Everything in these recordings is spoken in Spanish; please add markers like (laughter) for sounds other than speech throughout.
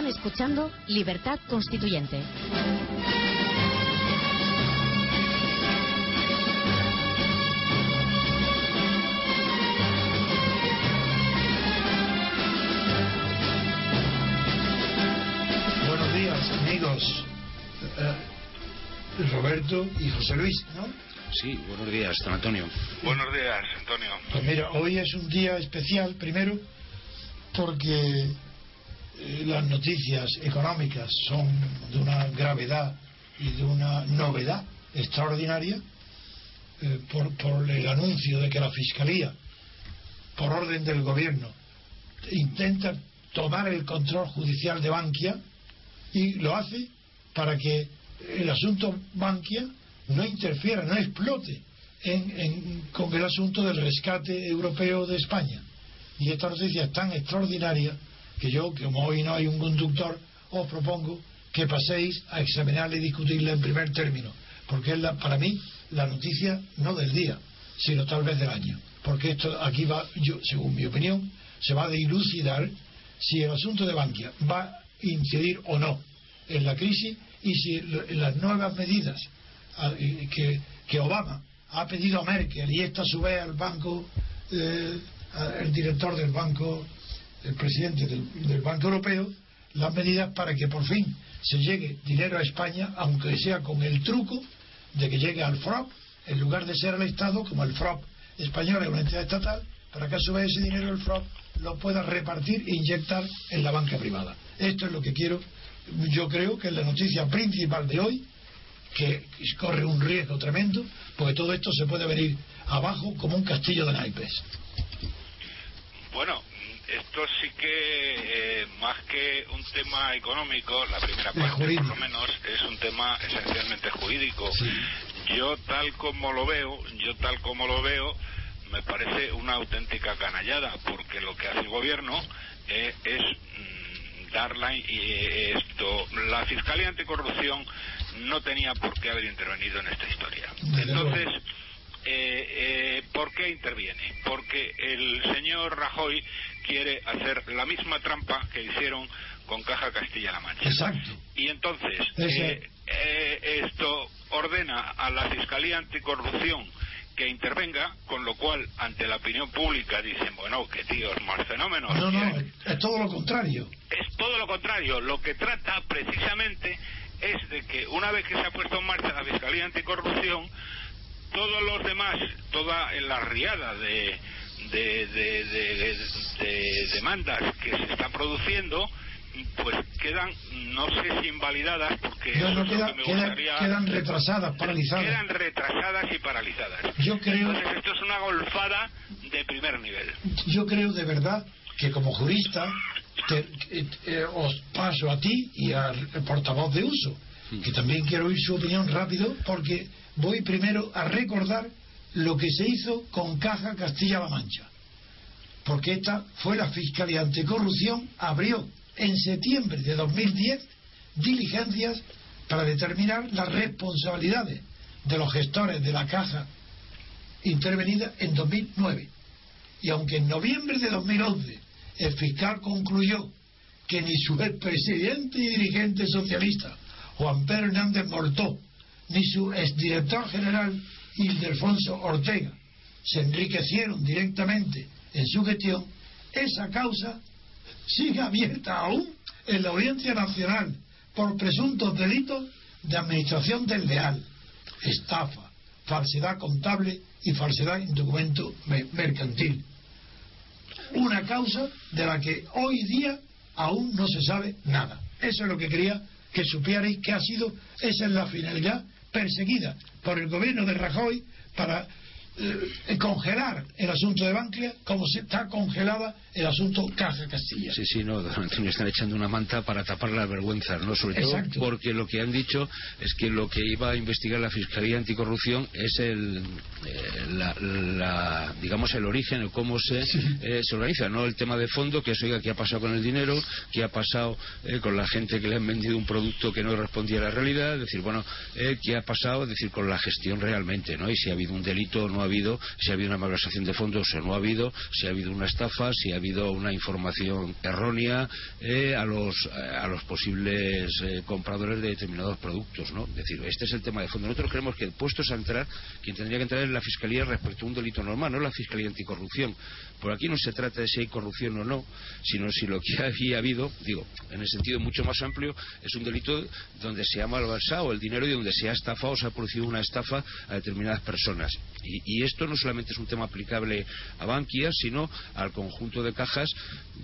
Están escuchando Libertad Constituyente. Buenos días, amigos. Eh, Roberto y José Luis, ¿no? Sí, buenos días, don Antonio. Buenos días, Antonio. Pues mira, hoy es un día especial, primero, porque las noticias económicas son de una gravedad y de una novedad extraordinaria eh, por, por el anuncio de que la Fiscalía, por orden del Gobierno, intenta tomar el control judicial de Bankia y lo hace para que el asunto Bankia no interfiera, no explote en, en- con el asunto del rescate europeo de España. Y esta noticia es tan extraordinaria que yo, como hoy no hay un conductor, os propongo que paséis a examinarla y discutirla en primer término, porque es la, para mí la noticia no del día, sino tal vez del año. Porque esto aquí va, yo, según mi opinión, se va a dilucidar si el asunto de Bankia va a incidir o no en la crisis y si las nuevas medidas a- y que, que Obama ha pedido a Merkel y esta a su vez al banco, eh, el director del banco, el presidente del, Banco Europeo, las medidas para que por fin se llegue dinero a España, aunque sea con el truco de que llegue al FROP, en lugar de ser al Estado, como el FROP español es una entidad estatal, para que a su vez ese dinero el FROP lo pueda repartir e inyectar en la banca privada. Esto es lo que quiero, yo creo que es la noticia principal de hoy, que corre un riesgo tremendo, porque todo esto se puede venir abajo como un castillo de naipes. Bueno, esto sí que, eh, más que un tema económico, la primera parte por lo menos, es un tema esencialmente jurídico. Sí. Yo tal como lo veo, yo tal como lo veo, me parece una auténtica canallada, porque lo que hace el gobierno eh, es mm, dar la, y, eh, esto, la Fiscalía Anticorrupción no tenía por qué haber intervenido en esta historia. Entonces, eh, eh, ¿por qué interviene? Porque el señor Rajoy quiere hacer la misma trampa que hicieron con Caja Castilla-La Mancha. Exacto. Y entonces, eh, eh, esto ordena a la Fiscalía Anticorrupción que intervenga, con lo cual, ante la opinión pública, dicen, bueno, qué tíos más fenómenos. No, no, quieren". es, es todo lo contrario. Es todo lo contrario. Lo que trata precisamente es de que una vez que se ha puesto en marcha la Fiscalía Anticorrupción, todos los demás, toda la riada de, de, de- de- de- de demandas que se está produciendo, pues quedan, no sé si invalidadas, porque No, eso no, es lo queda- que me queda- gustaría... quedan retrasadas, paralizadas. Quedan retrasadas y paralizadas. Yo creo- Entonces esto es una golfada de primer nivel. Yo creo de verdad que como jurista te- eh, eh, os paso a ti y al portavoz de uso, que también quiero oír su opinión rápido, porque voy primero a recordar lo que se hizo con Caja Castilla-La Mancha. Porque esta fue la Fiscalía Anticorrupción, abrió en septiembre de 2010 diligencias para determinar las responsabilidades de los gestores de la Caja intervenida en 2009. Y aunque en noviembre de 2011 el fiscal concluyó que ni su expresidente y dirigente socialista, Juan Pedro Hernández Mortó, ni su exdirector general, Ildefonso Ortega, se enriquecieron directamente en su gestión, esa causa sigue abierta aún en la Audiencia Nacional por presuntos delitos de administración desleal, estafa, falsedad contable y falsedad en documento me- mercantil. Una causa de la que hoy día aún no se sabe nada. Eso es lo que quería que supierais que ha sido, esa es la finalidad perseguida por el gobierno de Rajoy para congelar el asunto de Bankia como se está congelada el asunto Caja Castilla. Sí, sí, no, (laughs) don Antonio, están echando una manta para tapar las vergüenzas, ¿no? Sobre todo porque lo que han dicho es que lo que iba a investigar la Fiscalía Anticorrupción es el, eh, la, la- digamos, el origen, el cómo se, eh, se organiza, no el tema de fondo, que es, oiga, qué ha pasado con el dinero, qué ha pasado eh, con la gente que le han vendido un producto que no respondía a la realidad, es decir, bueno, eh, qué ha pasado, es decir, con la gestión realmente, ¿no? Y si ha habido un delito o no ha habido si ha habido una malversación de fondos o no ha habido, si ha habido una estafa, si ha habido una información errónea eh, a, los, a los posibles eh, compradores de determinados productos. ¿no? Es decir, este es el tema de fondo. Nosotros creemos que puestos a entrar, quien tendría que entrar es la Fiscalía respecto a un delito normal, no la Fiscalía Anticorrupción. Por aquí no se trata de si hay corrupción o no, sino si lo que había habido, digo, en el sentido mucho más amplio, es un delito donde se ha malversado el dinero y donde se ha estafado o se ha producido una estafa a determinadas personas. Y, esto no solamente es un tema aplicable a Bankia, sino al conjunto de cajas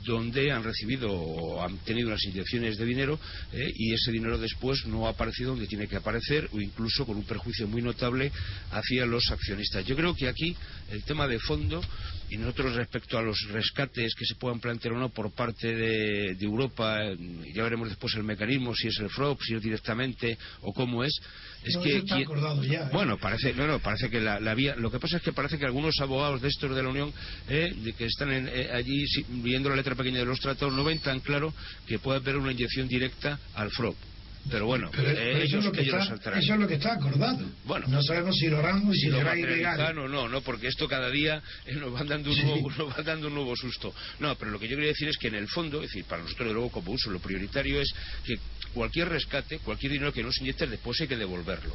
donde han recibido o han tenido unas inyecciones de dinero eh, y ese dinero después no ha aparecido donde tiene que aparecer o incluso con un perjuicio muy notable hacia los accionistas. Yo creo que aquí el tema de fondo y nosotros respecto a los rescates que se puedan plantear o no por parte de, Europa, eh, ya veremos después el mecanismo, si es el FROP, si es directamente o cómo es, es que ¿eh? bueno parece no no parece que la, vía lo que pasa es que parece que algunos abogados de estos de la Unión eh, de que están allí viendo la letra pequeña de los tratados no ven tan claro que pueda haber una inyección directa al FROP pero bueno, eso, es lo que está, eso es lo que está acordado. Bueno, no sabemos si lo harán y si, lo será ilegal. No, no, no, porque esto cada día eh, nos, van dando un nuevo, nos va dando un nuevo susto. No, pero lo que yo quería decir es que en el fondo, es decir, para nosotros, de luego, como uso, lo prioritario es que cualquier rescate, cualquier dinero que no se inyecte, después hay que devolverlo.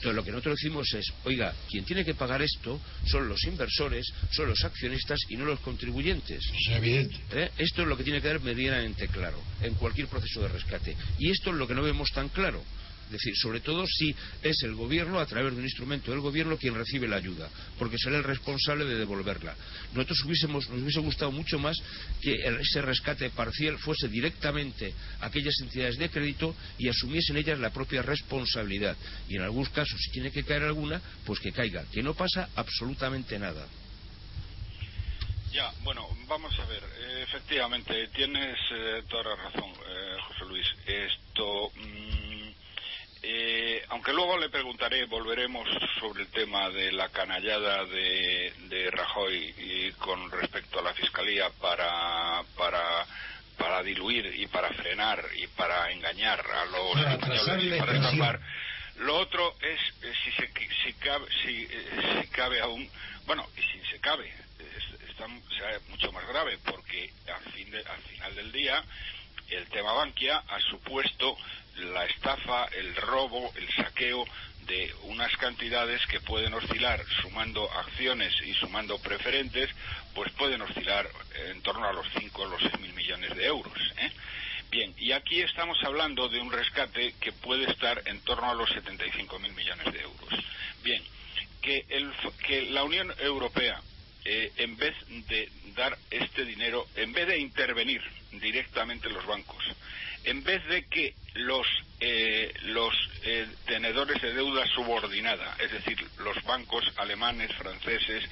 Entonces, lo que nosotros decimos es, oiga, quien tiene que pagar esto son los inversores, son los accionistas y no los contribuyentes. Es evidente. ¿Eh? Esto es lo que tiene que quedar medianamente claro en cualquier proceso de rescate. Y esto es lo que no vemos tan claro. Es decir, sobre todo si es el gobierno, a través de un instrumento del gobierno, quien recibe la ayuda, porque será el responsable de devolverla. Nosotros hubiésemos, nos hubiese gustado mucho más que ese rescate parcial fuese directamente a aquellas entidades de crédito y asumiesen ellas la propia responsabilidad. Y en algunos casos, si tiene que caer alguna, pues que caiga, que no pasa absolutamente nada. Ya, bueno, vamos a ver. efectivamente, tienes eh, toda la razón, eh, José Luis. Esto. Mm, eh, aunque luego le preguntaré, volveremos sobre el tema de la canallada de, de Rajoy y con respecto a la Fiscalía para, para, para diluir y para frenar y para engañar a los españoles y para escapar. Lo otro es eh, si, se, si, cabe, si, eh, si cabe aún, bueno, y si se cabe, es, está, mucho más grave porque al, fin al final del día el tema Bankia ha supuesto la estafa, el robo, el saqueo de unas cantidades que pueden oscilar, sumando acciones y sumando preferentes, pues pueden oscilar en torno a los 5 o los 6 mil millones de euros. ¿eh? Bien, y aquí estamos hablando de un rescate que puede estar en torno a los 75 mil millones de euros. Bien, que, el, que la Unión Europea, eh, en vez de dar este dinero, en vez de intervenir directamente en los bancos, en vez de que los, eh, los eh, tenedores de deuda subordinada, es decir, los bancos alemanes, franceses,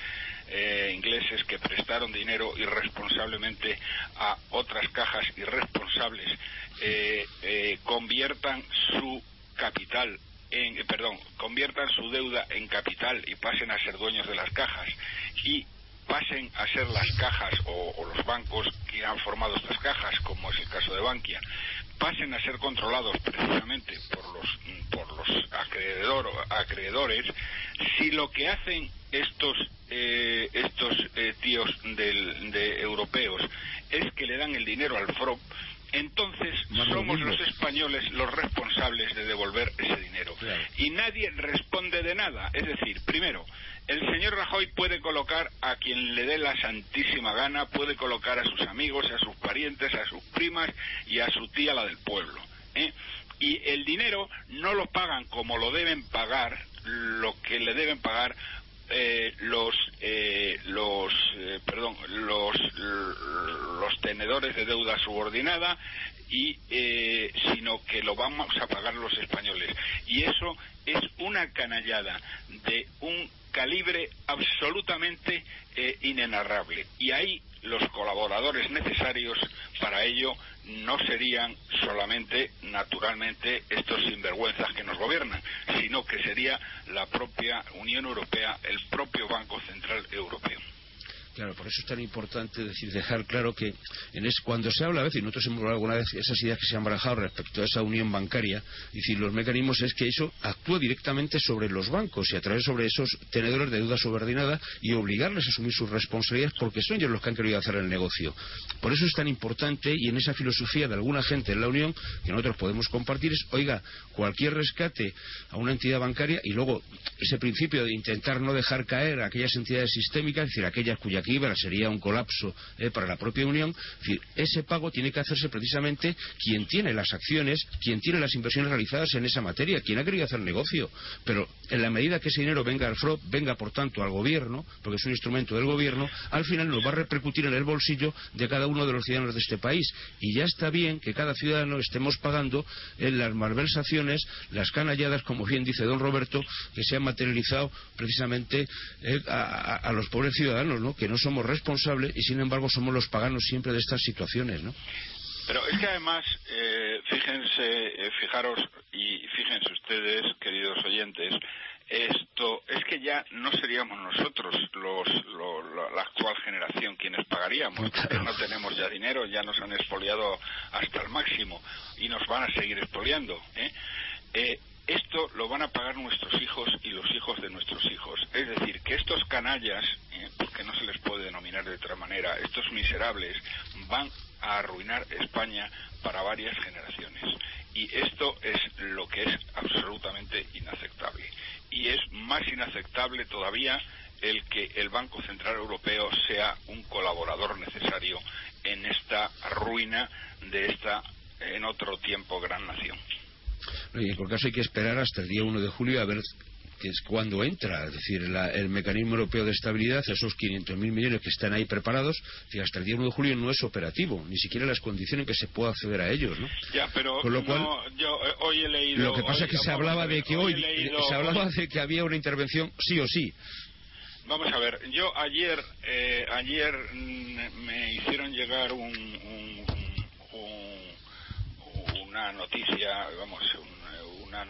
eh, ingleses que prestaron dinero irresponsablemente a otras cajas irresponsables, conviertan su capital en, perdón, conviertan su deuda en capital y pasen a ser dueños de las cajas y pasen a ser las cajas o, los bancos que han formado estas cajas, como es el caso de Bankia, pasen a ser controlados precisamente por los, por los acreedores, si lo que hacen estos, eh, estos eh, tíos de europeos es que le dan el dinero al FROP, entonces somos los españoles los responsables de devolver ese dinero. Y nadie responde de nada. Es decir, primero, el señor Rajoy puede colocar a quien le dé la santísima gana, puede colocar a sus amigos, a sus parientes, a sus primas y a su tía, la del pueblo. ¿eh? Y el dinero no lo pagan como lo deben pagar, lo que le deben pagar eh, los eh, los eh, perdón los los tenedores de deuda subordinada y sino que lo vamos a pagar los españoles y eso es una canallada de un calibre absolutamente eh, inenarrable. Y ahí los colaboradores necesarios para ello no serían solamente, naturalmente, estos sinvergüenzas que nos gobiernan, sino que sería la propia Unión Europea, el propio Banco Central Europeo. Claro, por eso es tan importante decir, dejar claro que en es, cuando se habla a veces, y nosotros hemos hablado alguna vez esas ideas que se han barajado respecto a esa unión bancaria, y decir, los mecanismos es que eso actúa directamente sobre los bancos y a través sobre esos tenedores de deuda subordinada y obligarles a asumir sus responsabilidades porque son ellos los que han querido hacer el negocio. Por eso es tan importante y en esa filosofía de alguna gente en la Unión que nosotros podemos compartir es, oiga, cualquier rescate a una entidad bancaria y luego ese principio de intentar no dejar caer a aquellas entidades sistémicas, es decir, aquellas cuya sería un colapso eh, para la propia Unión, ese pago tiene que hacerse precisamente quien tiene las acciones, quien tiene las inversiones realizadas en esa materia, quien ha querido hacer negocio. Pero en la medida que ese dinero venga al FROB, venga por tanto al gobierno, porque es un instrumento del gobierno, al final nos va a repercutir en el bolsillo de cada uno de los ciudadanos de este país. Y ya está bien que cada ciudadano estemos pagando en las malversaciones, las canalladas, como bien dice don Roberto, que se han materializado precisamente eh, a, los pobres ciudadanos, ¿no? que no somos responsables y sin embargo somos los paganos siempre de estas situaciones. ¿no? Pero es que además, eh, fíjense, eh, fijaros y fíjense ustedes, queridos oyentes, esto es que ya no seríamos nosotros los, la actual generación quienes pagaríamos porque no tenemos ya dinero ya nos han expoliado hasta el máximo y nos van a seguir expoliando ¿eh? eh esto lo van a pagar nuestros hijos y los hijos de nuestros hijos. Es decir, que estos canallas, eh, porque no se les puede denominar de otra manera, estos miserables, van a arruinar España para varias generaciones. Y esto es lo que es absolutamente inaceptable. Y es más inaceptable todavía el que el Banco Central Europeo sea un colaborador necesario en esta ruina de esta, en otro tiempo, gran nación. Y en cualquier caso hay que esperar hasta el día 1 de julio a ver que es cuando entra, es decir, el mecanismo europeo de estabilidad, esos 500.000 millones que están ahí preparados, y hasta el día 1 de julio no es operativo, ni siquiera las condiciones en que se pueda acceder a ellos, ¿no? Ya, pero Con lo cual, yo eh, hoy he leído... Lo que pasa es que se hablaba de que hoy, se hablaba de que había una intervención sí o sí. Vamos a ver, yo ayer, eh, ayer mm, me hicieron llegar un una noticia, vamos, una,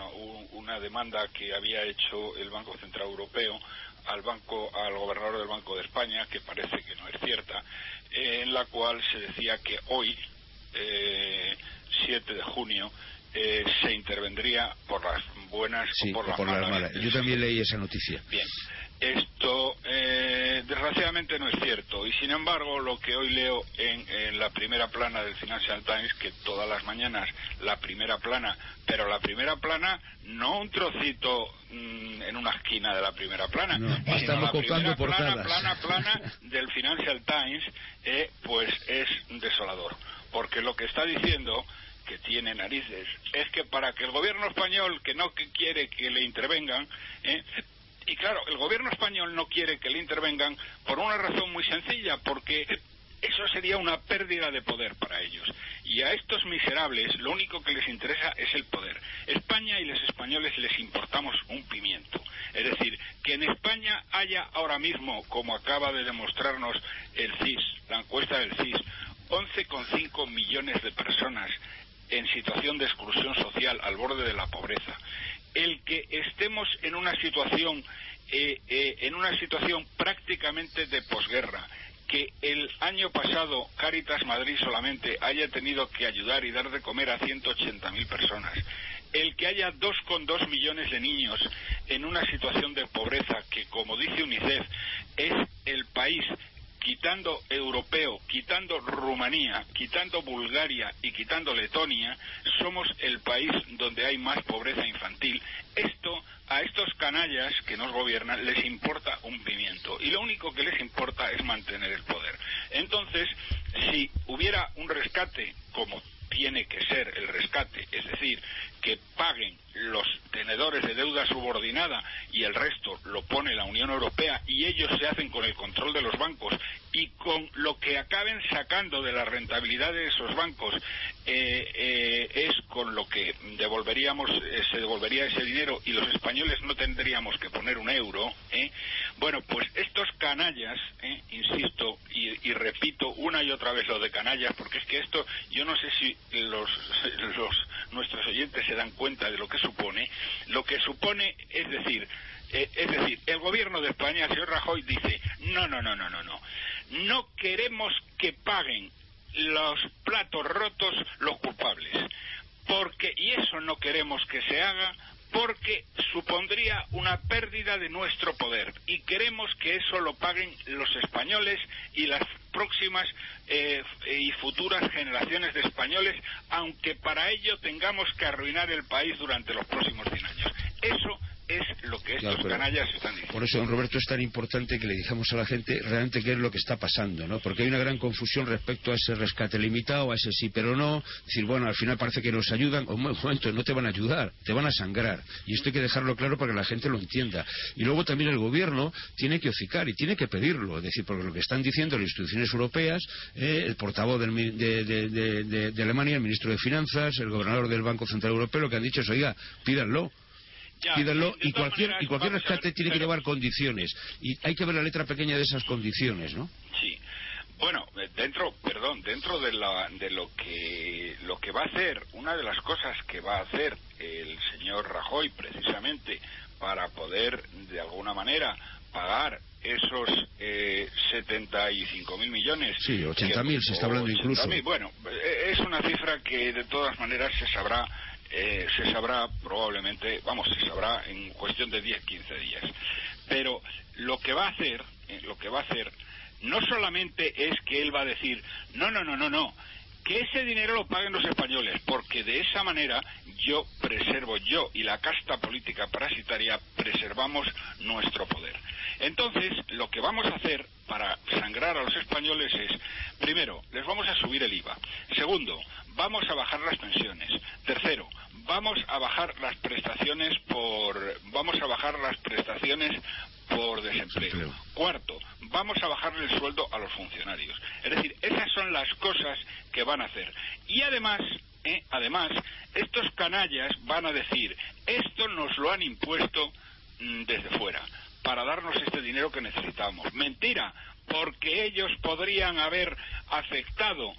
una demanda que había hecho el Banco Central Europeo al banco al gobernador del Banco de España que parece que no es cierta en la cual se decía que hoy eh, 7 de junio eh, se intervendría por las buenas o por, las, malas. Yo también leí esa noticia. Bien. Esto, eh, desgraciadamente, no es cierto. Y sin embargo, lo que hoy leo en, la primera plana del Financial Times, que todas las mañanas la primera plana, pero la primera plana no un trocito mm, en una esquina de la primera plana, sino la primera plana, plana, plana del Financial Times, eh, pues es desolador. Porque lo que está diciendo que tiene narices es que para que el gobierno español, que no quiere que le intervengan, eh, y claro, el gobierno español no quiere que le intervengan por una razón muy sencilla, porque eso sería una pérdida de poder para ellos. Y a estos miserables lo único que les interesa es el poder. España y los españoles les importamos un pimiento. Es decir, que en España haya ahora mismo, como acaba de demostrarnos el CIS, la encuesta del CIS, 11,5 millones de personas en situación de exclusión social al borde de la pobreza el que estemos en una situación eh, eh, en una situación prácticamente de posguerra que el año pasado Caritas Madrid solamente haya tenido que ayudar y dar de comer a 180.000 personas, el que haya 2,2 millones de niños en una situación de pobreza que, como dice UNICEF, es el país quitando europeo, quitando Rumanía, quitando Bulgaria y quitando Letonia, somos el país donde hay más pobreza infantil. Esto a estos canallas que nos gobiernan les importa un pimiento y lo único que les importa es mantener el poder. Entonces, si hubiera un rescate como tiene que ser el rescate, es decir, que paguen los tenedores de deuda subordinada y el resto lo pone la Unión Europea y ellos se hacen con el control de los bancos y con lo que acaben sacando de la rentabilidad de esos bancos eh, eh, es con lo que devolveríamos eh, se devolvería ese dinero y los españoles no tendríamos que poner un euro bueno pues estos canallas insisto y, y, repito una y otra vez lo de canallas porque es que esto yo no sé si los, (laughs) los nuestros oyentes se dan cuenta de lo que supone lo que supone es decir es decir, el gobierno de España, el señor Rajoy, dice, no, no, no, no, no, no no queremos que paguen los platos rotos los culpables. Porque, y eso no queremos que se haga, porque supondría una pérdida de nuestro poder y queremos que eso lo paguen los españoles y las próximas eh, y futuras generaciones de españoles, aunque para ello tengamos que arruinar el país durante los próximos 100 años. Eso es lo que estos canallas están diciendo. Por eso, don Roberto, es tan importante que le digamos a la gente realmente qué es lo que está pasando, ¿no? Porque hay una gran confusión respecto a ese rescate limitado, a ese sí pero no. Decir, bueno, al final parece que nos ayudan. Un momento, no te van a ayudar, te van a sangrar. Y esto hay que dejarlo claro para que la gente lo entienda. Y luego también el gobierno tiene que hocicar y tiene que pedirlo. Es decir, porque lo que están diciendo las instituciones europeas, eh, el portavoz de, de Alemania, el ministro de Finanzas, el gobernador del Banco Central Europeo, lo que han dicho es, oiga, pídanlo pídanlo y cualquier, y cualquier rescate tiene que llevar condiciones. Y hay que ver la letra pequeña de esas condiciones, ¿no? Sí. Bueno, dentro, perdón, dentro de, la, de lo que lo que va a hacer, una de las cosas que va a hacer el señor Rajoy precisamente para poder de alguna manera pagar esos eh, 75 mil millones. Sí, 80 mil se está hablando incluso. bueno, eh, es una cifra que de todas maneras se sabrá eh, se sabrá probablemente, vamos, se sabrá en cuestión de 10, 15 días. Pero lo que va a hacer, eh, lo que va a hacer, no solamente es que él va a decir, no, no, no, no, no, que ese dinero lo paguen los españoles, porque de esa manera yo preservo, yo y la casta política parasitaria preservamos nuestro poder. Entonces, lo que vamos a hacer para sangrar a los españoles es, primero, les vamos a subir el IVA. Segundo, vamos a bajar las pensiones. Tercero, vamos a bajar las prestaciones por vamos a bajar las prestaciones por desempleo. Cuarto, vamos a bajarle el sueldo a los funcionarios. Es decir, esas son las cosas que van a hacer. Y además, eh, además, estos canallas van a decir, esto nos lo han impuesto mm, desde fuera para darnos este dinero que necesitamos. Mentira, porque ellos podrían haber aceptado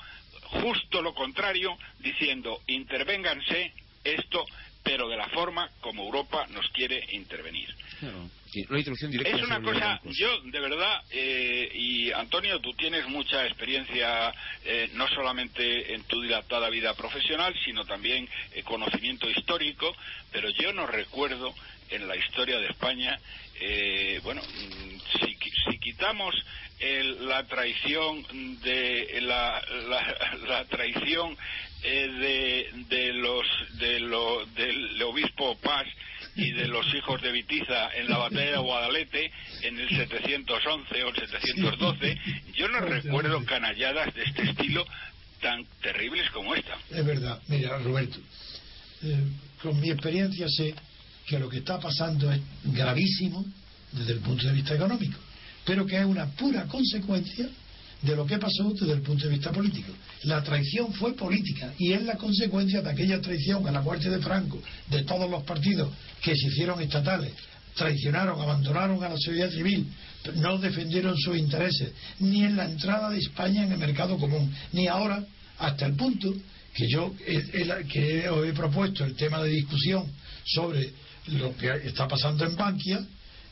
justo lo contrario, diciendo intervénganse esto, pero de la forma como Europa nos quiere intervenir. Es una cosa, yo de verdad, eh, y Antonio, tú tienes mucha experiencia, eh, no solamente en tu dilatada vida profesional, sino también eh, conocimiento histórico, pero yo no recuerdo en la historia de España, bueno, mm, si, si quitamos la traición de la, la, traición eh, de, de, los de lo, del obispo Paz y de los hijos de Vitiza en la batalla de Guadalete en el 711 o el 712 yo no recuerdo canalladas de este estilo tan terribles como esta. Es verdad. Mira Roberto eh, con mi experiencia sé que lo que está pasando es gravísimo desde el punto de vista económico pero que es una pura consecuencia de lo que pasó desde el punto de vista político. La traición fue política y es la consecuencia de aquella traición a la muerte de Franco, de todos los partidos que se hicieron estatales, traicionaron, abandonaron a la sociedad civil, no defendieron sus intereses, ni en la entrada de España en el mercado común, ni ahora, hasta el punto que yo que os he propuesto el tema de discusión sobre lo que está pasando en Bankia,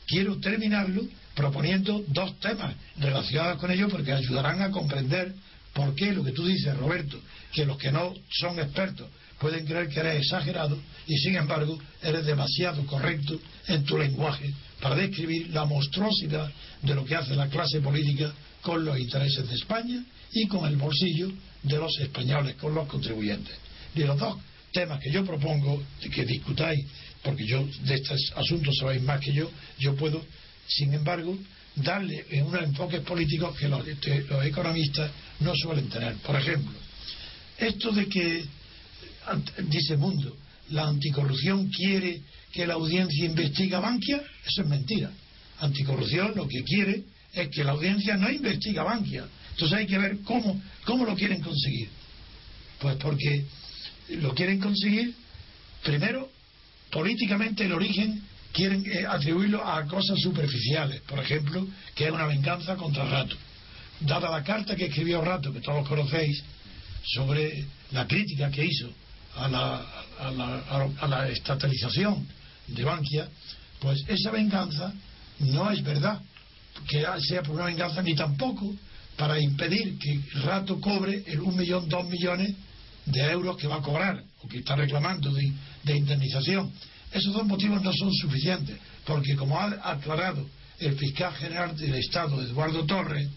quiero terminarlo proponiendo dos temas relacionados con ello porque ayudarán a comprender por qué lo que tú dices, Roberto, que los que no son expertos pueden creer que eres exagerado y sin embargo eres demasiado correcto en tu lenguaje para describir la monstruosidad de lo que hace la clase política con los intereses de España y con el bolsillo de los españoles, con los contribuyentes. De los dos temas que yo propongo que discutáis, porque yo de estos asuntos sabéis más que yo, yo puedo sin embargo, darle unos enfoques políticos que los, economistas no suelen tener. Por ejemplo, esto de que, dice Mundo, la anticorrupción quiere que la audiencia investigue a Bankia, eso es mentira. Anticorrupción lo que quiere es que la audiencia no investigue a Bankia. Entonces hay que ver cómo, cómo lo quieren conseguir. Pues porque lo quieren conseguir, primero, políticamente el origen quieren eh, atribuirlo a cosas superficiales, por ejemplo, que es una venganza contra Rato. Dada la carta que escribió Rato, que todos conocéis, sobre la crítica que hizo a la, a la, a la estatalización de Bankia, pues esa venganza no es verdad que sea por una venganza ni tampoco para impedir que Rato cobre el un millón, dos millones de euros que va a cobrar o que está reclamando de, de indemnización. Esos dos motivos no son suficientes, porque como ha aclarado el fiscal general del Estado, Eduardo Torres,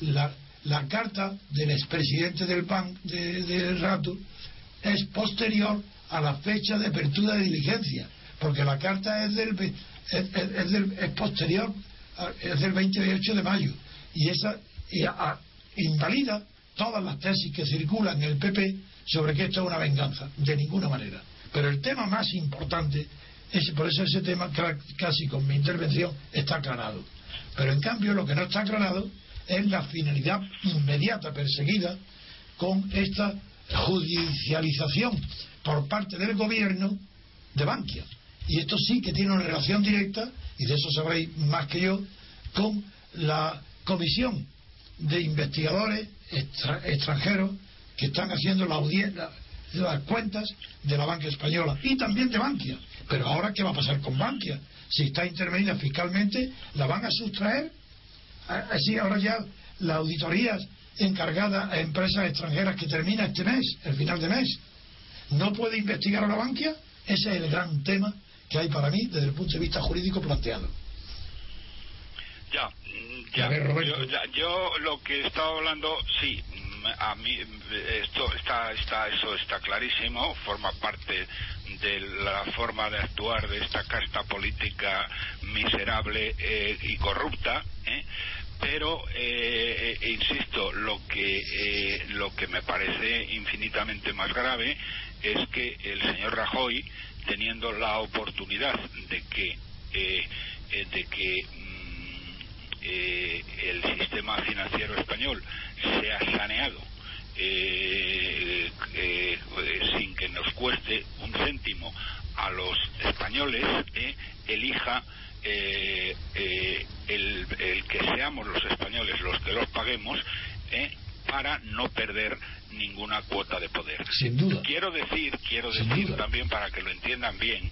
la, la carta del expresidente del PAN de, de Rato es posterior a la fecha de apertura de diligencia, porque la carta es del es, del, es posterior, es del 28 de mayo, y esa invalida todas las tesis que circulan en el PP sobre que esto es una venganza, de ninguna manera. Pero el tema más importante, es, por eso ese tema casi con mi intervención está aclarado. Pero en cambio lo que no está aclarado es la finalidad inmediata perseguida con esta judicialización por parte del gobierno de Bankia. Y esto sí que tiene una relación directa, y de eso sabréis más que yo, con la comisión de investigadores extranjeros que están haciendo la audiencia, las cuentas de la banca española y también de Bankia. Pero ahora, ¿qué va a pasar con Bankia? Si está intervenida fiscalmente, ¿la van a sustraer? Así, ahora ya las auditorías encargadas a empresas extranjeras que termina este mes, el final de mes, ¿no puede investigar a la Bankia? Ese es el gran tema que hay para mí desde el punto de vista jurídico planteado. Ya, ya, yo, ya, yo lo que estaba hablando, sí, a mí esto está, está, eso está clarísimo, forma parte de la forma de actuar de esta casta política miserable eh, y corrupta, ¿eh? pero eh, eh, insisto, lo que eh, lo que me parece infinitamente más grave es que el señor Rajoy, teniendo la oportunidad de que de que eh, el sistema financiero español se ha saneado eh, eh, sin que nos cueste un céntimo a los españoles, elija el, el, que seamos los españoles los que los paguemos para no perder ninguna cuota de poder. Sin duda. Quiero decir, quiero decir también para que lo entiendan bien,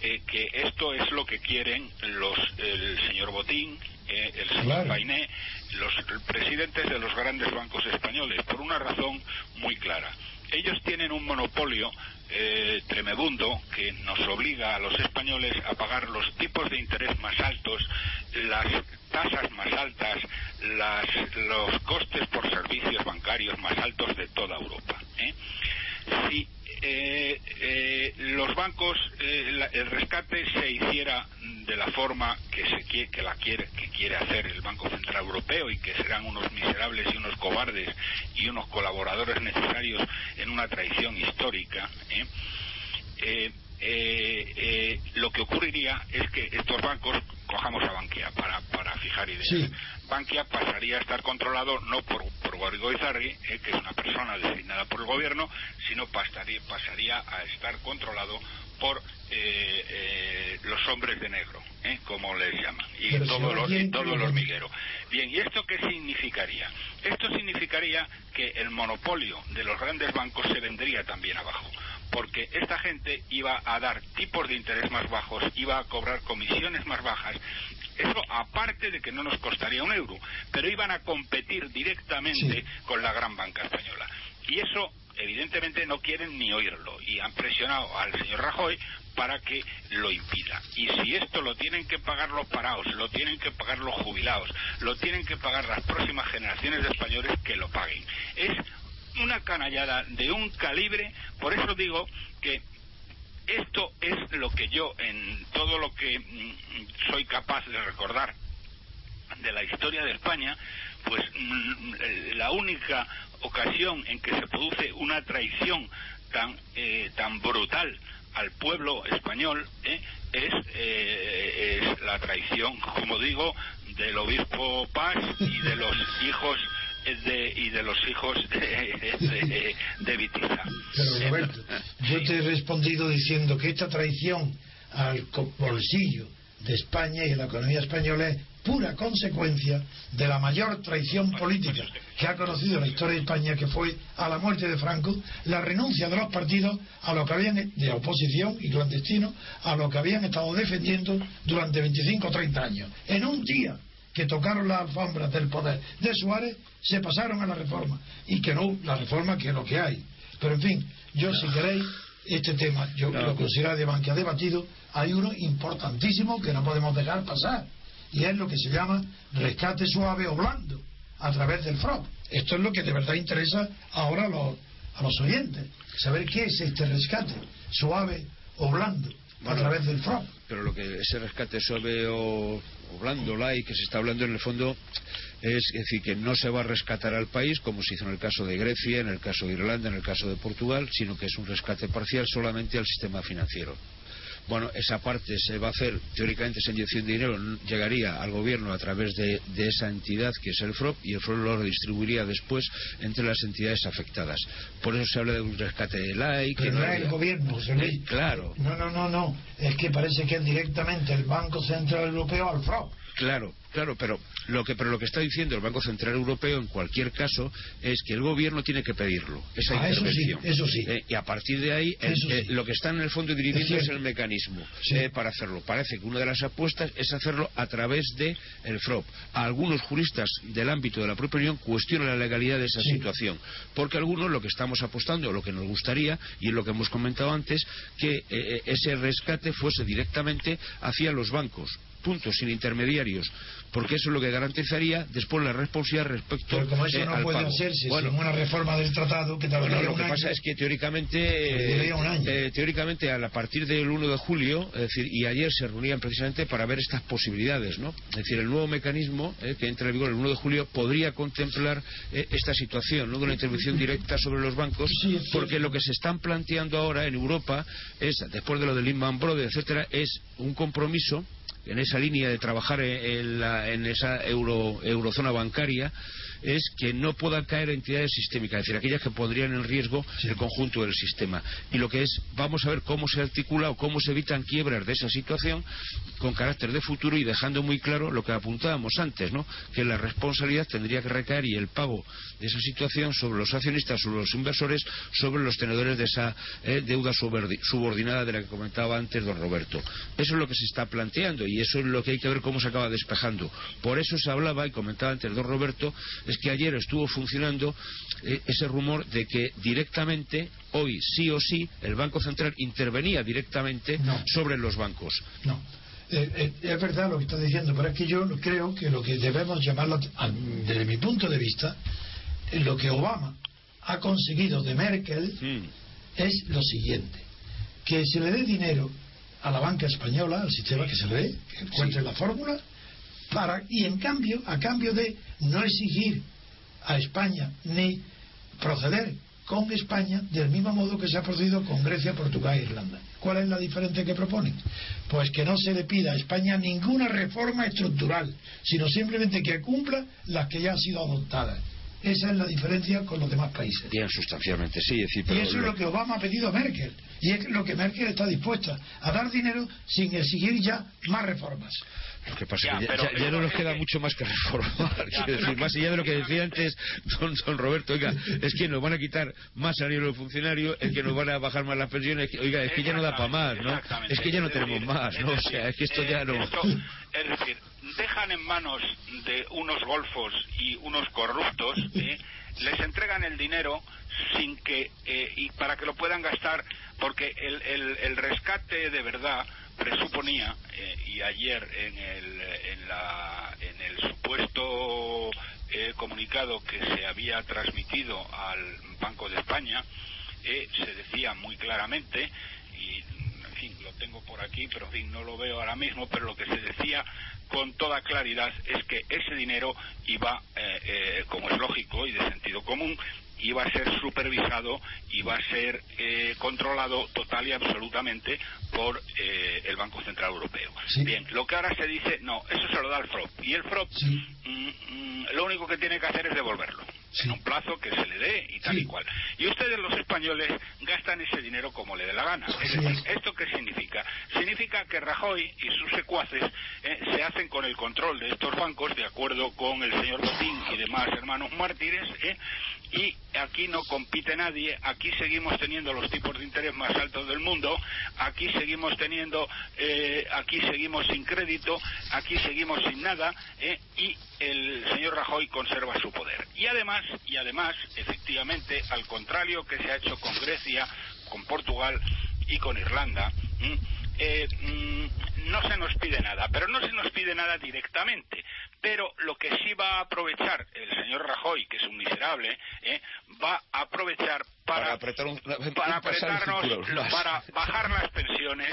eh, que esto es lo que quieren los el señor Botín, el señor Claro. Painé, los presidentes de los grandes bancos españoles, por una razón muy clara. Ellos tienen un monopolio eh, tremebundo que nos obliga a los españoles a pagar los tipos de interés más altos, las tasas más altas, las- los costes por servicios bancarios más altos de toda Europa. ¿eh? Si eh, eh, los bancos, eh, la- el rescate se hiciera de la forma que se quiere, que la quiere, que quiere hacer el Banco Central Europeo y que serán unos miserables y unos cobardes y unos colaboradores necesarios en una traición histórica, ¿eh? Eh, lo que ocurriría es que estos bancos cojamos a Bankia para, para fijar ideas. Bankia pasaría a estar controlado no por, por Gorigo Izarri, eh, que es una persona designada por el gobierno, sino pasaría, pasaría a estar controlado por eh, eh, los hombres de negro, eh, como les llaman, y Pero todo, los, y todo el hormiguero. Bien, ¿y esto qué significaría? Esto significaría que el monopolio de los grandes bancos se vendría también abajo, porque esta gente iba a dar tipos de interés más bajos, iba a cobrar comisiones más bajas, eso aparte de que no nos costaría un euro, pero iban a competir directamente Sí. con la gran banca española. Y eso evidentemente no quieren ni oírlo y han presionado al señor Rajoy para que lo impida. Y si esto lo tienen que pagar los parados, lo tienen que pagar los jubilados, lo tienen que pagar las próximas generaciones de españoles, que lo paguen. Es una canallada de un calibre, por eso digo que esto es lo que yo, en todo lo que mm, soy capaz de recordar de la historia de España, pues mm, la única ocasión en que se produce una traición tan, eh, tan brutal al pueblo español ¿eh? es, eh, es la traición, como digo, del obispo Paz y de los hijos de, y de los hijos (laughs) de, de, de Vitiza. Pero Roberto, yo te he respondido diciendo que esta traición al bolsillo de España y de la economía española es pura consecuencia de la mayor traición política que ha conocido la historia de España, que fue a la muerte de Franco, la renuncia de los partidos a lo que habían de oposición y clandestino a lo que habían estado defendiendo durante 25 o 30 años. En un día que tocaron las alfombras del poder de Suárez se pasaron a la reforma y que no la reforma que es lo que hay. Pero en fin, yo si queréis este tema, yo lo considero de banque ha debatido, hay uno importantísimo que no podemos dejar pasar y es lo que se llama rescate suave o blando a través del FROP. Esto es lo que de verdad interesa ahora a los, a los oyentes, saber qué es este rescate suave o blando a través del FROP. Pero lo que ese rescate suave o, blando, light, que se está hablando en el fondo, es, decir, que no se va a rescatar al país, como se hizo en el caso de Grecia, en el caso de Irlanda, en el caso de Portugal, sino que es un rescate parcial solamente al sistema financiero. Bueno, esa parte se va a hacer, teóricamente esa inyección de dinero llegaría al gobierno a través de, esa entidad que es el FROP y el FROP lo redistribuiría después entre las entidades afectadas. Por eso se habla de un rescate de LAI. Que no, es el gobierno, Luis. claro. No, no, no, no. Es que parece que es directamente el Banco Central Europeo al FROP. Claro, claro, pero lo que pero lo que está diciendo el Banco Central Europeo en cualquier caso es que el gobierno tiene que pedirlo esa ah, intervención. Eso sí, eh, y a partir de ahí eh, lo que está en el fondo dirigido es, el mecanismo eh, para hacerlo. Parece que una de las apuestas es hacerlo a través de el FROP. algunos juristas del ámbito de la propia Unión cuestionan la legalidad de esa situación, porque algunos lo que estamos apostando, lo que nos gustaría y es lo que hemos comentado antes, que ese rescate fuese directamente hacia los bancos puntos, sin intermediarios, porque eso es lo que garantizaría después la responsabilidad respecto Pero como eso no puede hacerse bueno, sin una reforma del tratado que bueno, lo que pasa es que teóricamente eh, teóricamente a partir del 1 de julio es decir y ayer se reunían precisamente para ver estas posibilidades no es decir el nuevo mecanismo eh, que entra en vigor el 1 de julio podría contemplar eh, esta situación no de una intervención directa sobre los bancos porque lo que se están planteando ahora en Europa es después de lo de Lehman Brothers etcétera es un compromiso en esa línea de trabajar en, la, en esa euro, eurozona bancaria es que no puedan caer entidades sistémicas, es decir, aquellas que pondrían en riesgo el conjunto del sistema. Y lo que es, vamos a ver cómo se articula o cómo se evitan quiebras de esa situación con carácter de futuro y dejando muy claro lo que apuntábamos antes, ¿no? Que la responsabilidad tendría que recaer y el pago de esa situación sobre los accionistas, sobre los inversores, sobre los tenedores de esa eh, deuda subordinada de la que comentaba antes don Roberto. Eso es lo que se está planteando y eso es lo que hay que ver cómo se acaba despejando. Por eso se hablaba, y comentaba antes don Roberto, es que ayer estuvo funcionando eh, ese rumor de que directamente, hoy sí o sí, el Banco Central intervenía directamente sobre los bancos. No. Eh, eh, es verdad lo que está diciendo, pero es que yo creo que lo que debemos llamarlo, desde mi punto de vista, lo que Obama ha conseguido de Merkel es lo siguiente, que se le dé dinero a la banca española, al sistema que se le dé, que encuentre la fórmula, para, y en cambio, a cambio de no exigir a España ni proceder con España del mismo modo que se ha procedido con Grecia, Portugal e Irlanda. ¿Cuál es la diferencia que proponen? Pues que no se le pida a España ninguna reforma estructural, sino simplemente que cumpla las que ya han sido adoptadas. Esa es la diferencia con los demás países. Bien, sustancialmente sí. y eso es lo que Obama ha pedido a Merkel. Y es lo que Merkel está dispuesta a dar dinero sin exigir ya más reformas. Lo que pasa es que ya, no nos queda mucho más que reformar. (laughs) decir, más allá de lo que decía antes don, Roberto, oiga, es que nos van a quitar más salario de los funcionarios, es que nos van a bajar más las pensiones, oiga, es que ya no da para más, ¿no? Es que ya no tenemos más, ¿no? O sea, es que esto ya no. Es decir, dejan en manos de unos golfos y unos corruptos, ¿eh? les entregan el dinero sin que eh, y para que lo puedan gastar, porque el, el, el rescate de verdad presuponía, eh, y ayer en el, en, la, en el supuesto eh, comunicado que se había transmitido al Banco de España, eh, se decía muy claramente, y en fin, lo tengo por aquí, pero en fin, no lo veo ahora mismo, pero lo que se decía con toda claridad es que ese dinero iba, como es lógico y de sentido común, iba a ser supervisado y va a ser eh, controlado total y absolutamente por eh, el Banco Central Europeo. Bien, lo que ahora se dice, no, eso se lo da el FROP. Y el FROP mm, mm, lo único que tiene que hacer es devolverlo. En un plazo que se le dé y tal y cual. Y ustedes los españoles gastan ese dinero como le dé la gana. Es decir, ¿esto qué significa? Significa que Rajoy y sus secuaces eh, se hacen con el control de estos bancos de acuerdo con el señor Botín y demás hermanos mártires eh, y aquí no compite nadie, aquí seguimos teniendo los tipos de interés más altos del mundo, aquí seguimos teniendo, eh, aquí seguimos sin crédito, aquí seguimos sin nada y el señor Rajoy conserva su poder. Y además, y además, efectivamente, al contrario que se ha hecho con Grecia, con Portugal y con Irlanda, eh, mm, no se nos pide nada, pero no se nos pide nada directamente. Pero lo que sí va a aprovechar el señor Rajoy, que es un miserable, eh, va a aprovechar para, (laughs) apretarnos, para bajar las pensiones,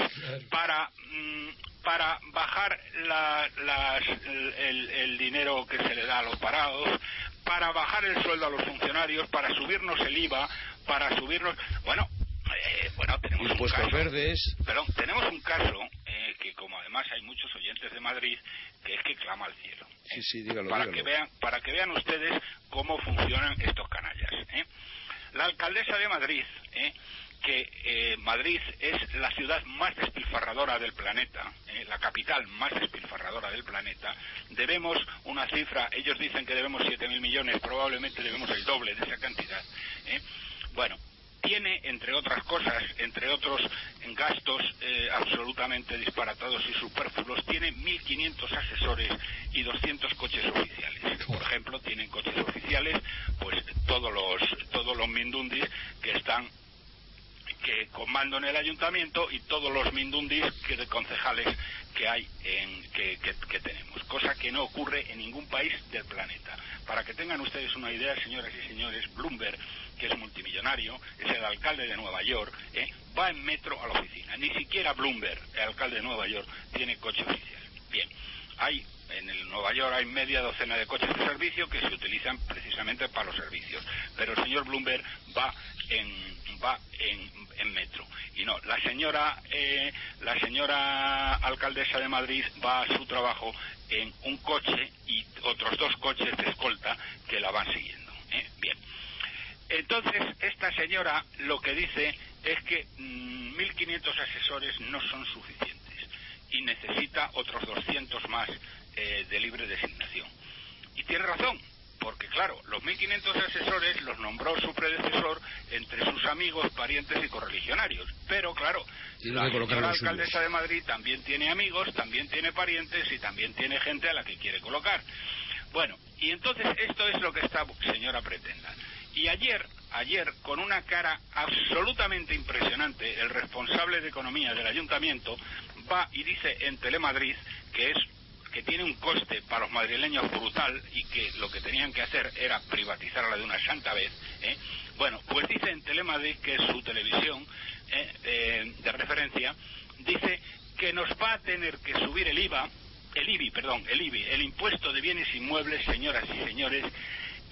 para mm, para bajar el, dinero que se le da a los parados, para bajar el sueldo a los funcionarios, para subirnos el IVA, para subirnos. Bueno, eh, bueno, tenemos un caso, verdes. Perdón, tenemos un caso eh, que, como además hay muchos oyentes de Madrid, que es que clama al cielo. Sí, sí, dígalo, para que vean, para que vean ustedes cómo funcionan estos canallas. ¿eh? La alcaldesa de Madrid, que Madrid es la ciudad más despilfarradora del planeta, la capital más despilfarradora del planeta, debemos una cifra, ellos dicen que debemos 7.000 millones, probablemente debemos el doble de esa cantidad. Bueno, tiene, entre otras cosas, entre otros gastos eh, absolutamente disparatados y superfluos, tiene 1.500 asesores y 200 coches oficiales. Por ejemplo, tienen coches oficiales, pues todos los todos los mindundis que están que comandan el ayuntamiento y todos los mindundis que de concejales que hay en, que, que, tenemos, cosa que no ocurre en ningún país del planeta. Para que tengan ustedes una idea, señoras y señores, Bloomberg que es multimillonario, es el alcalde de Nueva York, ¿eh? va en metro a la oficina. Ni siquiera Bloomberg, el alcalde de Nueva York, tiene coche oficial. Bien, hay en el Nueva York hay media docena de coches de servicio que se utilizan precisamente para los servicios, pero el señor Bloomberg va en va en, metro y no la señora eh, la señora alcaldesa de Madrid va a su trabajo en un coche y otros dos coches de escolta que la van siguiendo ¿eh? bien entonces, esta señora lo que dice es que 1.500 mm, asesores no son suficientes y necesita otros 200 más eh, de libre designación. Y tiene razón, porque claro, los 1.500 asesores los nombró su predecesor entre sus amigos, parientes y correligionarios. Pero claro, la señora alcaldesa de Madrid también tiene amigos, también tiene parientes y también tiene gente a la que quiere colocar. Bueno, y entonces esto es lo que esta señora pretenda. Y ayer, ayer, con una cara absolutamente impresionante, el responsable de economía del ayuntamiento va y dice en Telemadrid que es que tiene un coste para los madrileños brutal y que lo que tenían que hacer era privatizarla de una santa vez. ¿eh? Bueno, pues dice en Telemadrid, que es su televisión ¿eh? Eh, de referencia, dice que nos va a tener que subir el IVA, el IBI, perdón, el IBI, el impuesto de bienes inmuebles, señoras y señores,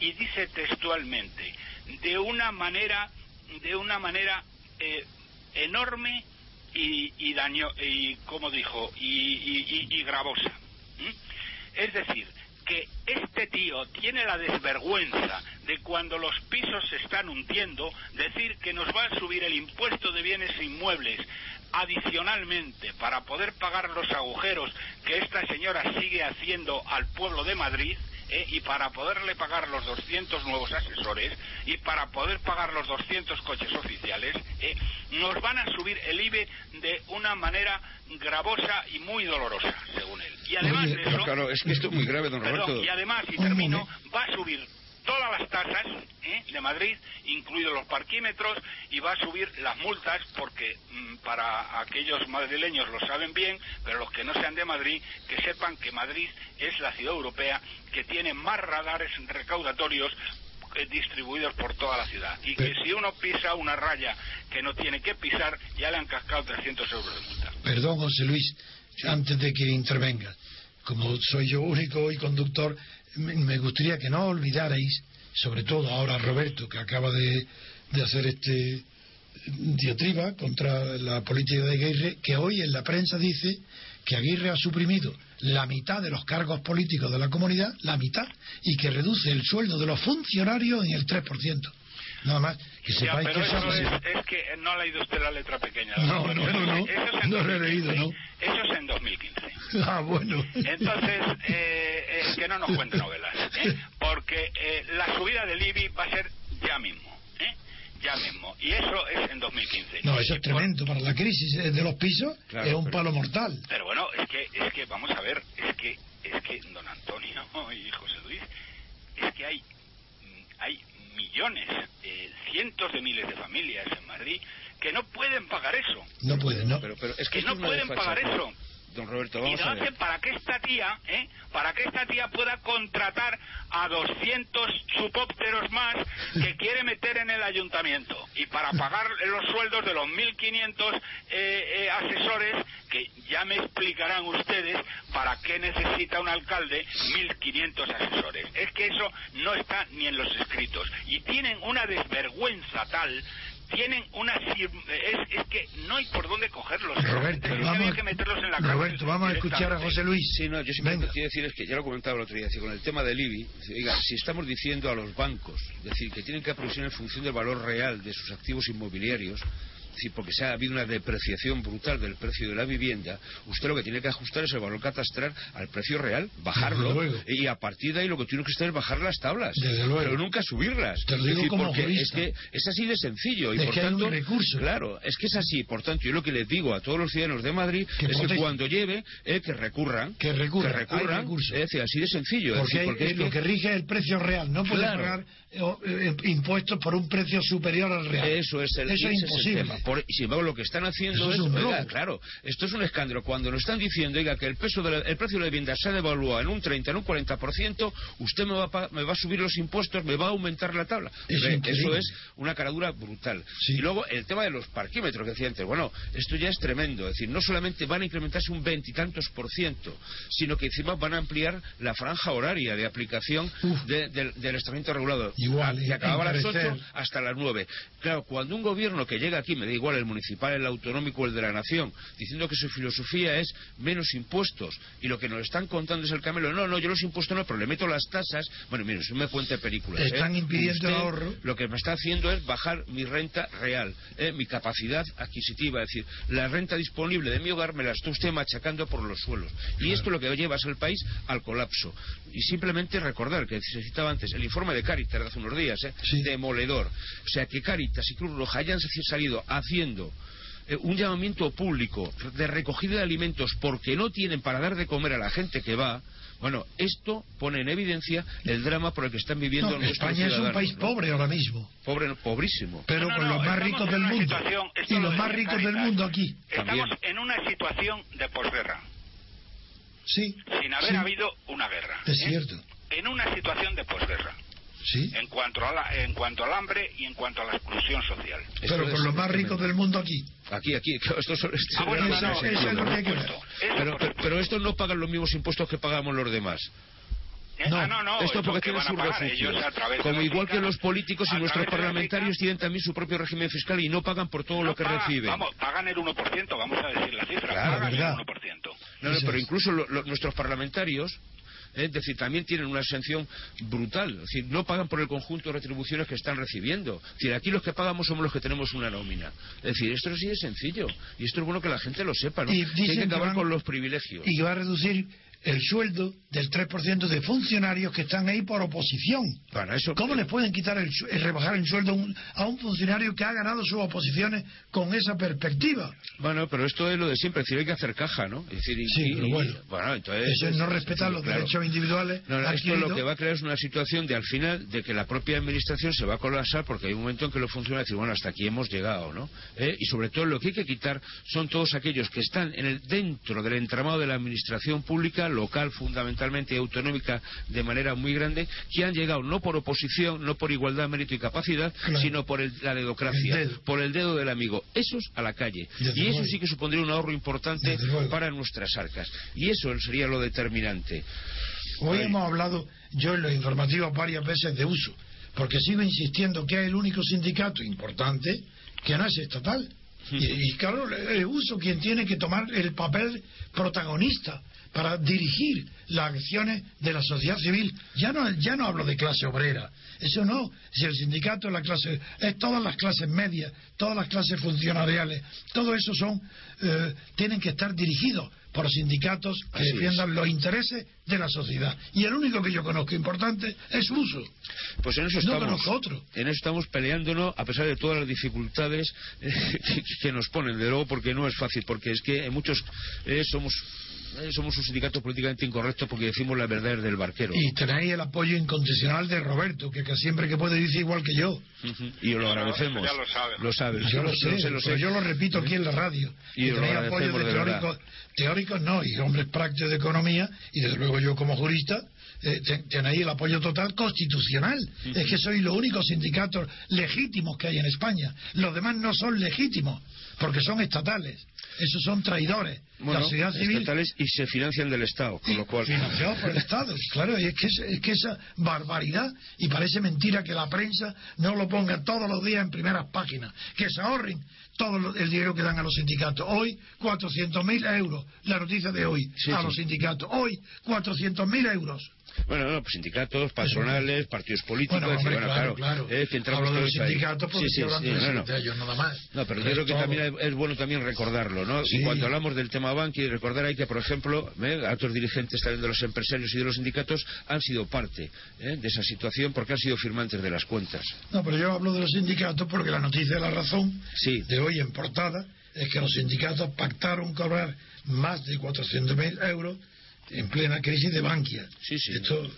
y dice textualmente de una manera de una manera enorme y, y, daño y como dijo y, y gravosa es decir que este tío tiene la desvergüenza de cuando los pisos se están hundiendo decir que nos va a subir el impuesto de bienes inmuebles adicionalmente para poder pagar los agujeros que esta señora sigue haciendo al pueblo de Madrid ¿eh? y para poderle pagar los 200 nuevos asesores y para poder pagar los 200 coches oficiales, ¿eh? nos van a subir el IBE de una manera gravosa y muy dolorosa, según él. Y además de eso, claro, es que esto es muy grave, don Roberto. y además, y termino, va a subir todas las tasas ¿eh? de Madrid, incluidos los parquímetros, y va a subir las multas porque mm, para aquellos madrileños lo saben bien, pero los que no sean de Madrid, que sepan que Madrid es la ciudad europea que tiene más radares recaudatorios eh, distribuidos por toda la ciudad. Y que si uno pisa una raya que no tiene que pisar, ya le han cascado 300 euros de multa. Perdón, José Luis, antes de que intervenga. Como soy yo único y conductor, me gustaría que no olvidarais, sobre todo ahora Roberto, que acaba de, hacer este diatriba contra la política de Guerre, que hoy en la prensa dice que Aguirre ha suprimido la mitad de los cargos políticos de la comunidad, la mitad, y que reduce el sueldo de los funcionarios en el 3%. Nada más, que sepáis pero que eso eso es, es que no ha leído usted la letra pequeña. No, no, no, eso es en no lo he 2015. leído, ¿no? Eso es en 2015. (laughs) Ah, bueno. Entonces, eh, eh, que no nos cuente novelas, ¿eh? porque eh, la subida del IBI va a ser ya mismo, ¿eh? ya mismo, y eso es en 2015. No, eso es por- tremendo. Para la crisis de los pisos Claro, es un pero- palo mortal. Pero bueno, es que, es que, vamos a ver, es que, es que, don Antonio (laughs) y José Luis, es que hay, mm, hay millones, eh, cientos de miles de familias en Madrid que no pueden pagar eso. No pueden, ¿no? Pero, pero es Que esto no pueden pagar eso. Don Roberto, Y vamos a entonces, ver. para que esta tía, ¿eh? para que esta tía pueda contratar a 200 chupópteros más que (laughs) quiere meter en el ayuntamiento y para pagar los sueldos de los 1.500 eh, eh, asesores que ya me explicarán ustedes para qué necesita un alcalde 1.500 asesores. Es que eso no está ni en los escritos y tienen una desvergüenza tal tienen una sir- es, es que no hay por dónde cogerlos Roberto, vamos, había que meterlos en la Roberto, vamos a escuchar a. José Luis. Sí, no, yo simplemente quiero decir es que ya lo comentaba el otro día, decir, con el tema del IBI, oiga, si estamos diciendo a los bancos, es decir, que tienen que aprovisionar en función del valor real de sus activos inmobiliarios, es decir, porque se ha habido una depreciación brutal del precio de la vivienda, usted lo que tiene que ajustar es el valor catastral al precio real, bajarlo, y a partir de ahí lo que tiene que hacer es bajar las tablas, pero nunca subirlas. Te lo Es digo decir, como porque es jurista. que es así de sencillo y por tanto, claro, es que es así, por tanto, yo lo que les digo a todos los ciudadanos de Madrid Que es que cuando lleve, eh, que recurran, Que recurran, que recurran, es decir, así de sencillo. Porque, decir, porque hay- es lo que- que rige es el precio real. No puede Claro. pagar eh, eh, impuestos por un precio superior al real. Eso es el, Eso ese es el imposible. Por- sin embargo, lo que están haciendo es oiga, claro, esto es un escándalo. Cuando nos están diciendo, oiga, que el, peso de la- el precio de la vivienda se ha devaluado en un 30, en un 40%, usted me va, me va a subir los impuestos, me va a aumentar la tabla. Es eso es una caradura brutal. Sí. Y luego el tema de los parquímetros que decía antes, bueno, esto ya es tremendo. Es decir, no solamente van a incrementarse un veintitantos por ciento, sino que encima van a ampliar la franja horaria de aplicación de- del, estamento regulado. Igual, que acababa a las encarecer. 8 hasta las 9. Claro, cuando un gobierno que llega aquí, me da igual el municipal, el autonómico o el de la nación, diciendo que su filosofía es menos impuestos y lo que nos están contando es el camelo, no, no, yo los impuestos no, pero le meto las tasas, bueno, mire, eso me cuente películas. ¿eh? Están impidiendo Usted el ahorro. Lo que me está haciendo es bajar mi renta real, ¿eh? mi capacidad adquisitiva, es decir, la renta disponible de mi hogar me la está usted machacando por los suelos. Y esto lo que lleva es al país al colapso. Y simplemente recordar que se citaba antes el informe de Caritas de hace unos días, ¿eh? Sí. demoledor. O sea, que Caritas y Cruz Roja hayan salido haciendo eh, un llamamiento público de recogida de alimentos porque no tienen para dar de comer a la gente que va, bueno, esto pone en evidencia el drama por el que están viviendo No, nuestros España es un país ¿no? pobre ahora mismo. Pobre, no, pobrísimo. Pero No, no, con no, los más ricos del mundo. Y lo los más ricos del mundo aquí. Estamos También. en una situación de posguerra, Sí. sin haber sí, habido una guerra. Es ¿eh? cierto. En una situación de posguerra, Sí. en cuanto, a la- en cuanto al hambre y en cuanto a la exclusión social. Pero con los más ricos del mundo aquí. Aquí, aquí, esto son- esto Ah, bueno, es no, una no, eso sensación, es lo que hay que ¿no? ver. Eso Pero, pero, pero estos no pagan los mismos impuestos que pagamos los demás. Eh, No, ah, no, no, Esto porque que tienen través de Como igual que los políticos y nuestros parlamentarios tienen también su propio régimen fiscal y no pagan por todo no lo que pagan, reciben. Vamos, pagan el 1%, vamos a decir la cifra, Claro, pagan verdad. el 1%. No, no, pero incluso lo- lo- nuestros parlamentarios, es decir, también tienen una exención brutal. Es decir, no pagan por el conjunto de retribuciones que están recibiendo. Es decir, aquí los que pagamos somos los que tenemos una nómina. Es decir, esto sí es sencillo. Y esto es bueno que la gente lo sepa, ¿no? Y hay que que acabar van- con los privilegios. Y que va a reducir el sueldo del 3% de funcionarios que están ahí por oposición. Para eso, ¿Cómo les pueden quitar el, el rebajar el sueldo a un, a un funcionario que ha ganado sus oposiciones con esa perspectiva? Bueno, pero esto es lo de siempre, es decir, hay que hacer caja, ¿no? Es decir, y- Sí, y- pero bueno. entonces, Eso es no respetar los claro. derechos individuales. No, no, esto lo que va a crear es una situación de al final de que la propia administración se va a colapsar porque hay un momento en que los funcionarios dicen, bueno, hasta aquí hemos llegado, ¿no? ¿Eh? Y sobre todo lo que hay que quitar son todos aquellos que están en el dentro del entramado de la administración pública, local fundamentalmente y autonómica de manera muy grande, que han llegado no por oposición, no por igualdad, mérito y capacidad, Claro. sino por el- la dedocracia, El por el dedo del amigo. Esos a la calle. Desde y eso luego. sí que supondría un ahorro importante para nuestras arcas. Y eso sería lo determinante. Hoy Ay. hemos hablado, yo en los informativos varias veces de uso, porque sigo insistiendo que es el único sindicato importante que no es estatal. Y, y, claro, el uso quien tiene que tomar el papel protagonista para dirigir las acciones de la sociedad civil. Ya no, ya no hablo de clase obrera, eso no. Si el sindicato es la clase, es todas las clases medias, todas las clases funcionariales, todo eso son, eh, tienen que estar dirigidos por sindicatos que defiendan los intereses de la sociedad. Y el único que yo conozco importante es uso. Pues en eso no estamos. conozco otro. En eso estamos peleándonos a pesar de todas las dificultades (laughs) que, nos ponen, de luego, porque no es fácil, porque es que en muchos eh, somos somos un sindicato políticamente incorrecto porque decimos la verdad del barquero. Y tenéis el apoyo incondicional de Roberto, que, que siempre que puede dice igual que yo. Uh -huh. Y lo agradecemos. Ya lo sabe. Lo sabes. Yo lo sé, lo, lo sé. yo lo repito aquí en la radio. Y, tenéis apoyo de, de teóricos, teóricos no, y hombres prácticos de economía, y desde luego yo como jurista, eh, tenéis el apoyo total constitucional. Uh -huh. Es que sois los únicos sindicatos legítimos que hay en España. Los demás no son legítimos, porque son estatales. Esos son traidores. Bueno, la sociedad civil. Estatales y se financian del Estado, con lo cual. Financiados por el Estado, claro, y es que, es, que esa barbaridad, y parece mentira que la prensa no lo ponga todos los días en primeras páginas, que se ahorren todo el dinero que dan a los sindicatos. Hoy, 400.000 euros, la noticia de hoy, Sí, a sí. los sindicatos. Hoy, 400.000 euros. Bueno, no, pues sindicatos, patronales, (laughs) partidos políticos, Bueno, hombre, bueno, claro, claro. eh, que entramos Hablo de los sindicatos porque Sí, sí, estoy hablando sí, de, no, no. ellos nada más. No, pero yo creo que todo. también es, bueno también recordarlo, ¿no? Y cuando hablamos del tema Bankia, recordar hay que, por ejemplo, ¿eh? altos dirigentes también de los empresarios y de los sindicatos han sido parte ¿eh? de esa situación porque han sido firmantes de las cuentas. No, pero yo hablo de los sindicatos porque la noticia de la razón de hoy en portada es que los sindicatos pactaron cobrar más de 400.000 euros en plena crisis de Bankia. Sí, sí. Esto,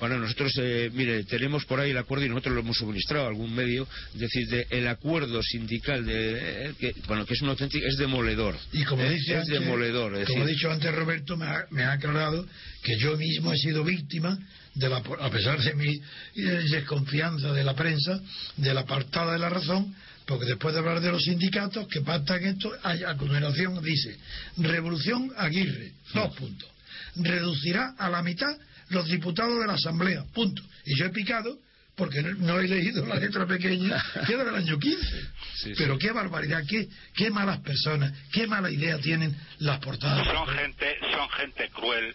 Bueno, nosotros, eh, mire, tenemos por ahí el acuerdo y nosotros lo hemos suministrado a algún medio, es decir, de el acuerdo sindical, de, eh, que, bueno, que es un auténtico, es demoledor. y como ¿eh? dice es antes- demoledor. Es como ha decir, dicho antes Roberto, me ha, me ha aclarado que yo mismo he sido víctima, de la, a pesar de mi eh, desconfianza de la prensa, de la partada de la razón, porque después de hablar de los sindicatos que pactan esto, hay- a continuación dice, Revolución Aguirre, dos puntos. Reducirá a la mitad los diputados de la Asamblea, punto. Y yo he picado porque no, he leído la letra pequeña, (laughs) que era del año 15. Sí, sí. Pero qué barbaridad, qué, qué malas personas, qué mala idea tienen las portadas. Son gente, son gente cruel,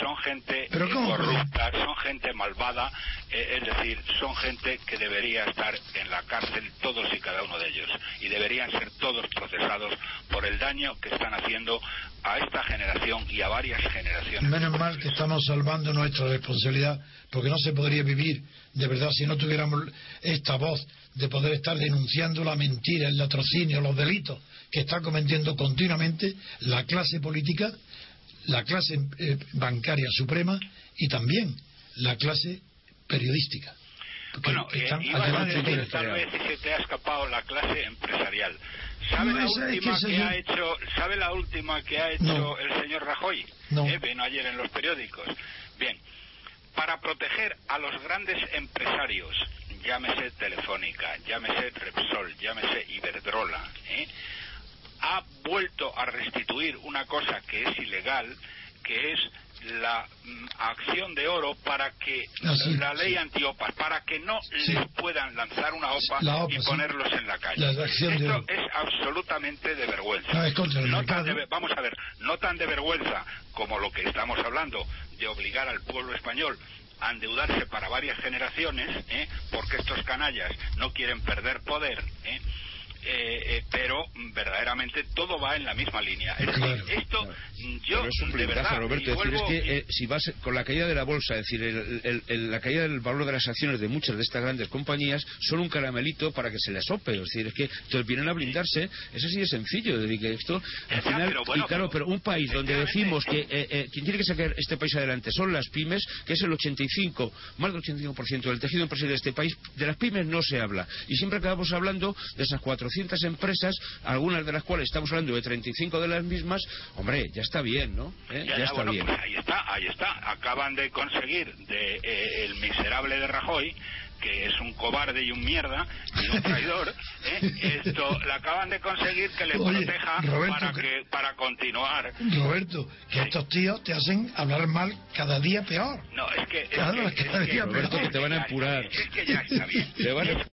son gente ¿Pero cómo corrupta, son gente malvada, eh, es decir, son gente que debería estar en la cárcel todos y cada uno de ellos y deberían ser todos procesados por el daño que están haciendo a esta generación y a varias generaciones. Menos mal que estamos salvando nuestra responsabilidad, porque no se podría vivir de verdad si no tuviéramos esta voz de poder estar denunciando la mentira, el latrocinio, los delitos que está cometiendo continuamente la clase política, la clase eh, bancaria suprema y también la clase periodística. Bueno, que eh, están a decir, todo. tal vez se te ha escapado la clase empresarial. ¿Sabe No, la última que ha hecho? ¿Sabe la última que ha hecho No. el señor Rajoy? No. Eh, vino ayer en los periódicos. Bien, para proteger a los grandes empresarios, llámese Telefónica, llámese Repsol, llámese Iberdrola, ¿eh? ha vuelto a restituir una cosa que es ilegal, que es la mm, acción de oro para que Ah, la ley sí. antiopas, para que no Sí. les puedan lanzar una OPA, La OPA, y sí. ponerlos en la calle. La- de Esto es absolutamente de vergüenza. No, es contra el No tan de vamos a ver, no tan de vergüenza como lo que estamos hablando de obligar al pueblo español a endeudarse para varias generaciones, ¿eh? porque estos canallas no quieren perder poder, ¿eh? Eh, eh, pero verdaderamente todo va en la misma línea. Es decir, esto claro. yo Pero es un de verdad Roberto. y Es decir, es vuelvo- que eh, si vas con la caída de la bolsa, es decir, el- el- el- la caída del valor de las acciones de muchas de estas grandes compañías son un caramelito para que se les sope. Es decir, es que entonces vienen a blindarse. Es así de sencillo. Es decir, que esto, al Ya, final, pero bueno, y claro, pero- un país donde decimos que eh, eh, quien tiene que sacar este país adelante son las pymes, que es el 85, más del 85% del tejido empresarial de este país, de las pymes no se habla. Y siempre acabamos hablando de esas 400 empresas, algunas de las cuales estamos hablando de 35 de las mismas. Hombre, ya está bien, ¿no? ¿Eh? Ya, Ya, ya, está bueno, bien. pues ahí está, ahí está. Acaban de conseguir de eh, el miserable de Rajoy, que es un cobarde y un mierda y un traidor, ¿eh? (laughs) esto le acaban de conseguir que le Oye, proteja Roberto, para que- para continuar. Roberto, que estos tíos te hacen hablar mal cada día peor. No, es que es Claro, que, es que es que- Roberto, que te van a empurar. Es que ya está bien. Te van a-